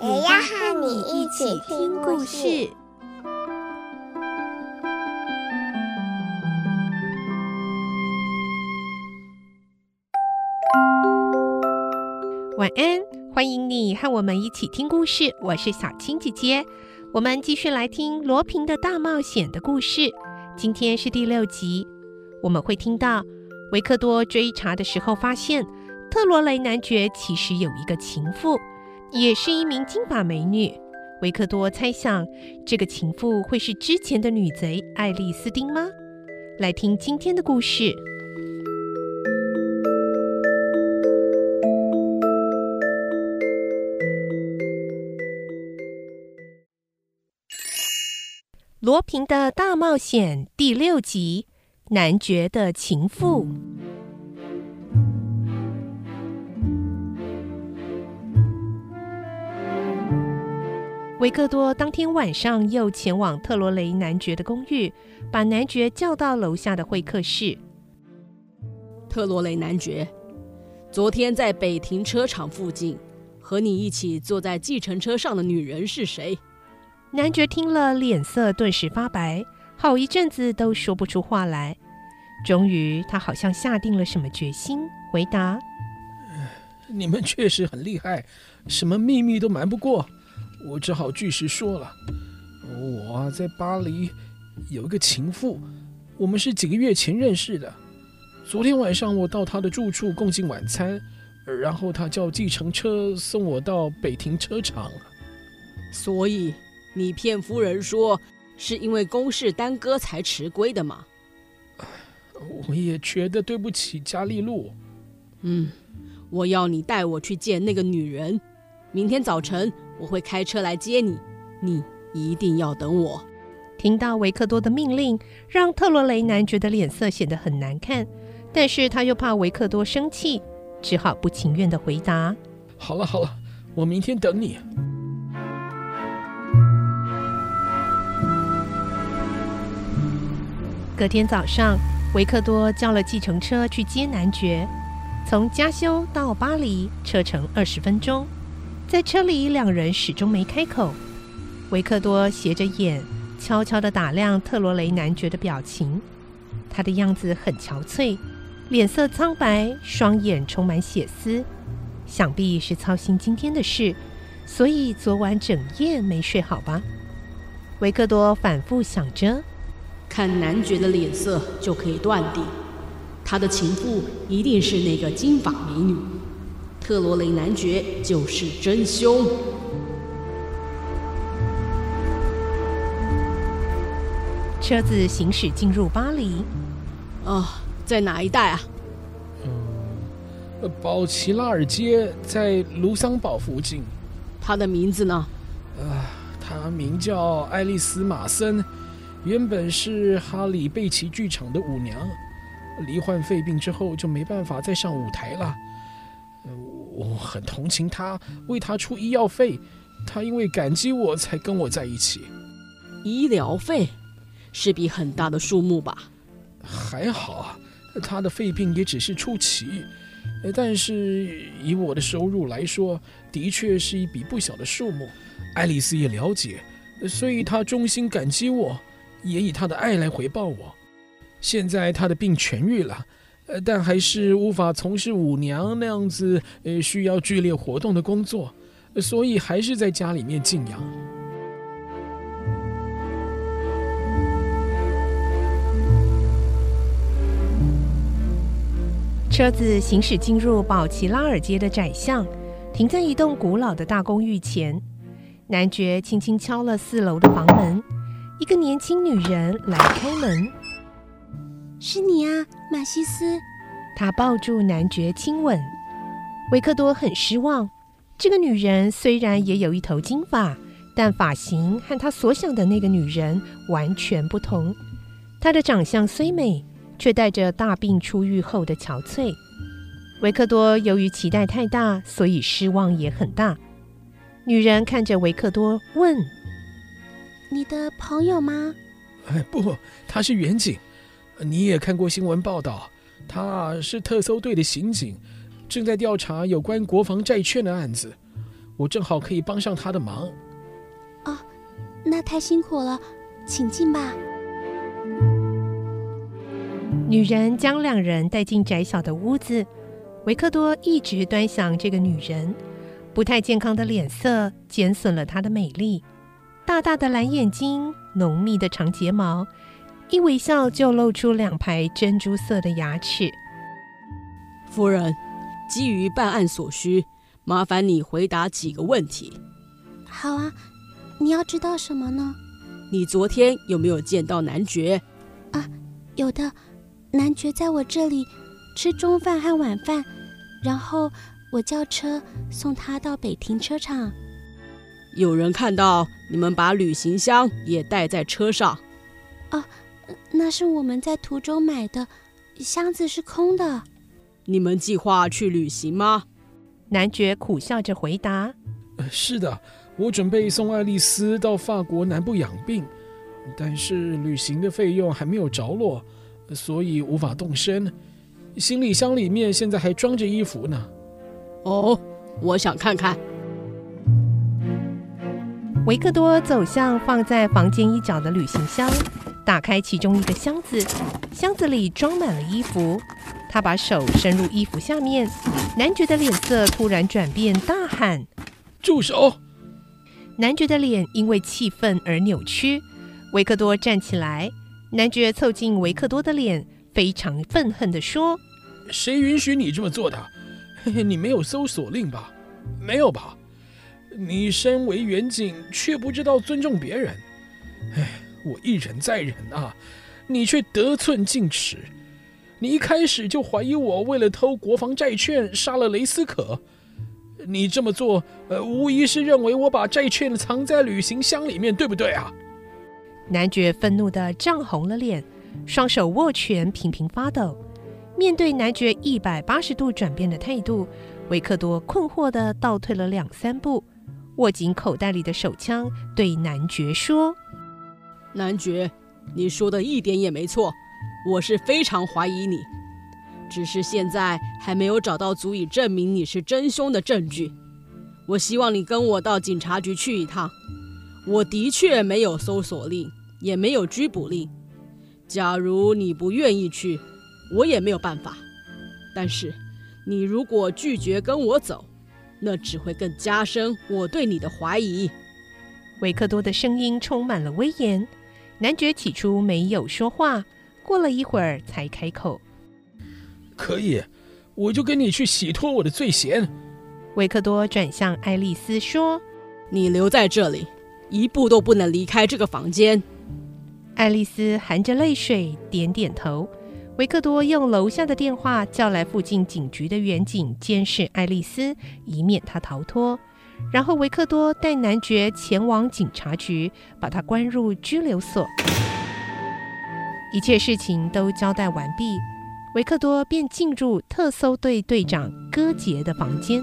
也要和你一起听故事。晚安，欢迎你和我们一起听故事。我是小青姐姐，我们继续来听罗平的大冒险的故事。今天是第六集，我们会听到维克多追查的时候，发现特罗雷男爵其实有一个情妇，也是一名金发美女。维克多猜想，这个情妇会是之前的女贼爱丽丝汀吗？来听今天的故事。罗平的大冒险第六集：男爵的情妇。维克多当天晚上又前往特罗雷男爵的公寓，把男爵叫到楼下的会客室。特罗雷男爵，昨天在北停车场附近和你一起坐在计程车上的女人是谁？男爵听了，脸色顿时发白，好一阵子都说不出话来。终于，他好像下定了什么决心，回答：“你们确实很厉害，什么秘密都瞒不过。我只好据实说了。我在巴黎有一个情妇，我们是几个月前认识的。昨天晚上，我到她的住处共进晚餐，然后她叫计程车送我到北停车场。所以。”你骗夫人说是因为公事耽搁才迟归的吗？我也觉得对不起加利路。嗯，我要你带我去见那个女人。明天早晨我会开车来接你，你一定要等我。听到维克多的命令，让特罗雷男爵的脸色显得很难看，但是他又怕维克多生气，只好不情愿的回答：“好了好了，我明天等你。”隔天早上，维克多叫了计程车去接男爵。从加修到巴黎，车程二十分钟。在车里，两人始终没开口。维克多斜着眼，悄悄地打量特罗雷男爵的表情。他的样子很憔悴，脸色苍白，双眼充满血丝，想必是操心今天的事，所以昨晚整夜没睡好吧？维克多反复想着。看男爵的脸色就可以断定，他的情妇一定是那个金发美女，特罗雷男爵就是真凶。车子行驶进入巴黎，哦，在哪一带啊？嗯，宝齐拉尔街在卢桑堡附近。他的名字呢？呃，他名叫爱丽丝·马森。原本是哈里贝奇剧场的舞娘，罹患肺病之后就没办法再上舞台了。我很同情他，为他出医药费。他因为感激我才跟我在一起。医疗费是笔很大的数目吧？还好，他的肺病也只是初期，但是以我的收入来说，的确是一笔不小的数目。爱丽丝也了解，所以她衷心感激我。也以她的爱来回报我。现在他的病痊愈了，呃，但还是无法从事舞娘那样子呃需要剧烈活动的工作，所以还是在家里面静养。车子行驶进入宝齐拉尔街的窄巷，停在一栋古老的大公寓前。男爵轻轻敲了四楼的房门。一个年轻女人来开门，是你啊，马西斯。他抱住男爵亲吻。维克多很失望，这个女人虽然也有一头金发，但发型和他所想的那个女人完全不同。她的长相虽美，却带着大病初愈后的憔悴。维克多由于期待太大，所以失望也很大。女人看着维克多问：“你的朋友吗？”“哎，不，他是员警。你也看过新闻报道，他是特搜队的刑警，正在调查有关国防债券的案子。我正好可以帮上他的忙。”“哦，那太辛苦了，请进吧。”女人将两人带进窄小的屋子。维克多一直端详这个女人，不太健康的脸色减损了她的美丽。大大的蓝眼睛，浓密的长睫毛，一微笑就露出两排珍珠色的牙齿。夫人，基于办案所需，麻烦你回答几个问题。好啊，你要知道什么呢？你昨天有没有见到男爵？啊，有的，男爵在我这里吃中饭和晚饭。然后我叫车送他到北停车场。有人看到你们把旅行箱也带在车上？哦，那是我们在途中买的，箱子是空的。你们计划去旅行吗？男爵苦笑着回答：“是的，我准备送爱丽丝到法国南部养病，但是旅行的费用还没有着落，所以无法动身。”行李箱里面现在还装着衣服呢。哦，我想看看。维克多走向放在房间一角的旅行箱，打开其中一个箱子，箱子里装满了衣服。他把手伸入衣服下面，男爵的脸色突然转变，大喊：“住手！”男爵的脸因为气愤而扭曲。维克多站起来，男爵凑近维克多的脸，非常愤恨地说。谁允许你这么做的？嘿嘿，你没有搜索令吧？没有吧？你身为远警，却不知道尊重别人。哎，我一忍再忍啊，你却得寸进尺。你一开始就怀疑我为了偷国防债券杀了雷斯可。你这么做，呃，无疑是认为我把债券藏在旅行箱里面，对不对啊？男爵愤怒地涨红了脸，双手握拳，频频发抖。面对男爵一百八十度转变的态度，维克多困惑地倒退了两三步，握紧口袋里的手枪，对男爵说：“男爵，你说的一点也没错，我是非常怀疑你，只是现在还没有找到足以证明你是真凶的证据。我希望你跟我到警察局去一趟。我的确没有搜索令，也没有拘捕令。假如你不愿意去。”我也没有办法，但是你如果拒绝跟我走，那只会更加深我对你的怀疑。维克多的声音充满了威严。男爵起初没有说话，过了一会儿才开口：“可以，我就跟你去洗脱我的罪嫌。”维克多转向爱丽丝说：“你留在这里，一步都不能离开这个房间。”爱丽丝含着泪水点点头。维克多用楼下的电话叫来附近警局的远警监视爱丽丝，以免她逃脱。然后维克多带男爵前往警察局，把他关入拘留所。一切事情都交代完毕，维克多便进入特搜队队长戈杰的房间。